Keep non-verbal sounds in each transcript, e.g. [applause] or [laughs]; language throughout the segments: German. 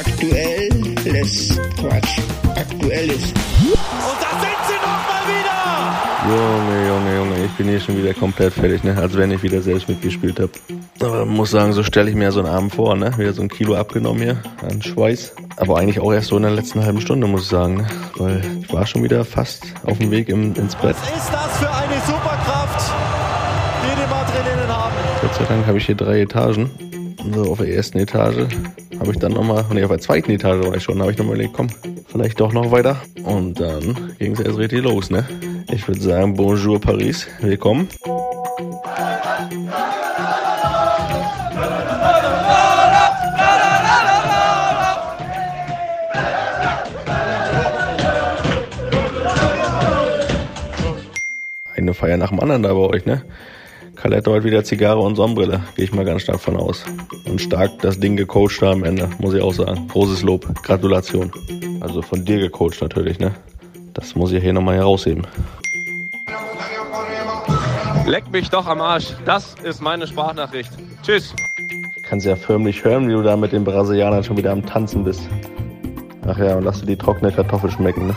Aktuelles Quatsch. Aktuelles. Und da sind sie nochmal wieder! Junge, Junge, Junge, ich bin hier schon wieder komplett fertig, ne? Als wenn ich wieder selbst mitgespielt habe. Aber muss sagen, so stelle ich mir so einen Abend vor, ne? Wieder so ein Kilo abgenommen hier an Schweiß. Aber eigentlich auch erst so in der letzten halben Stunde, muss ich sagen, ne? Weil ich war schon wieder fast auf dem Weg im, ins Brett. Was ist das für eine Superkraft, die die Madrilenen haben? Gott sei Dank habe ich hier drei Etagen. So, auf der ersten Etage habe ich dann nochmal, nee, auf der zweiten Etage war ich schon, habe ich nochmal überlegt, komm, vielleicht doch noch weiter. Und dann ging es erst richtig los, ne? Ich würde sagen, bonjour Paris, willkommen. Eine Feier nach dem anderen da bei euch, ne? Kalette heute wieder Zigarre und Sonnenbrille, gehe ich mal ganz stark von aus. Und stark das Ding gecoacht da am Ende, muss ich auch sagen. Großes Lob, Gratulation. Also von dir gecoacht natürlich, ne? Das muss ich hier nochmal herausheben. Leck mich doch am Arsch. Das ist meine Sprachnachricht. Tschüss. Ich kann ja förmlich hören, wie du da mit den Brasilianern schon wieder am Tanzen bist. Ach ja, und lass dir die trockene Kartoffel schmecken, ne?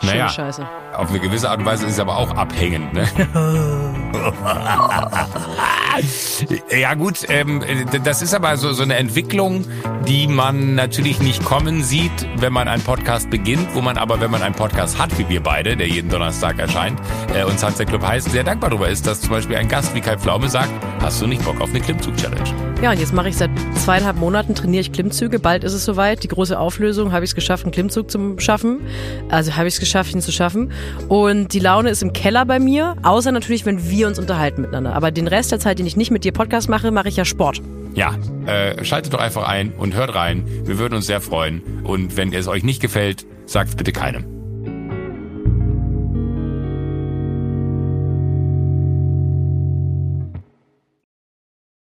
Schöne Naja. Scheiße. Auf eine gewisse Art und Weise ist es aber auch abhängend, ne? [laughs] ja gut, ähm, das ist aber so, so eine Entwicklung, die man natürlich nicht kommen sieht, wenn man einen Podcast beginnt, wo man aber, wenn man einen Podcast hat, wie wir beide, der jeden Donnerstag erscheint, äh, und Sunset Club heißt, sehr dankbar darüber ist, dass zum Beispiel ein Gast wie Kai Pflaume sagt, hast du nicht Bock auf eine Klimmzug-Challenge? Ja, und jetzt mache ich seit zweieinhalb Monaten, trainiere ich Klimmzüge. Bald ist es soweit. Die große Auflösung, habe ich es geschafft, einen Klimmzug zu schaffen. Also habe ich es geschafft, ihn zu schaffen. Und die Laune ist im Keller bei mir, außer natürlich, wenn wir uns unterhalten miteinander. Aber den Rest der Zeit, den ich nicht mit dir Podcast mache, mache ich ja Sport. Ja, äh, schaltet doch einfach ein und hört rein. Wir würden uns sehr freuen. Und wenn es euch nicht gefällt, sagt bitte keinem.